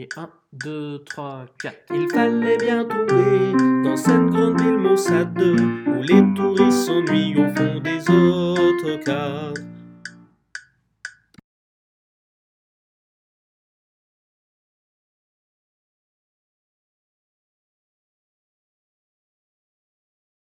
Et 1, 2, 3, 4. Il fallait bien trouver dans cette grande ville maussade où les touristes s'ennuient au fond des autocars.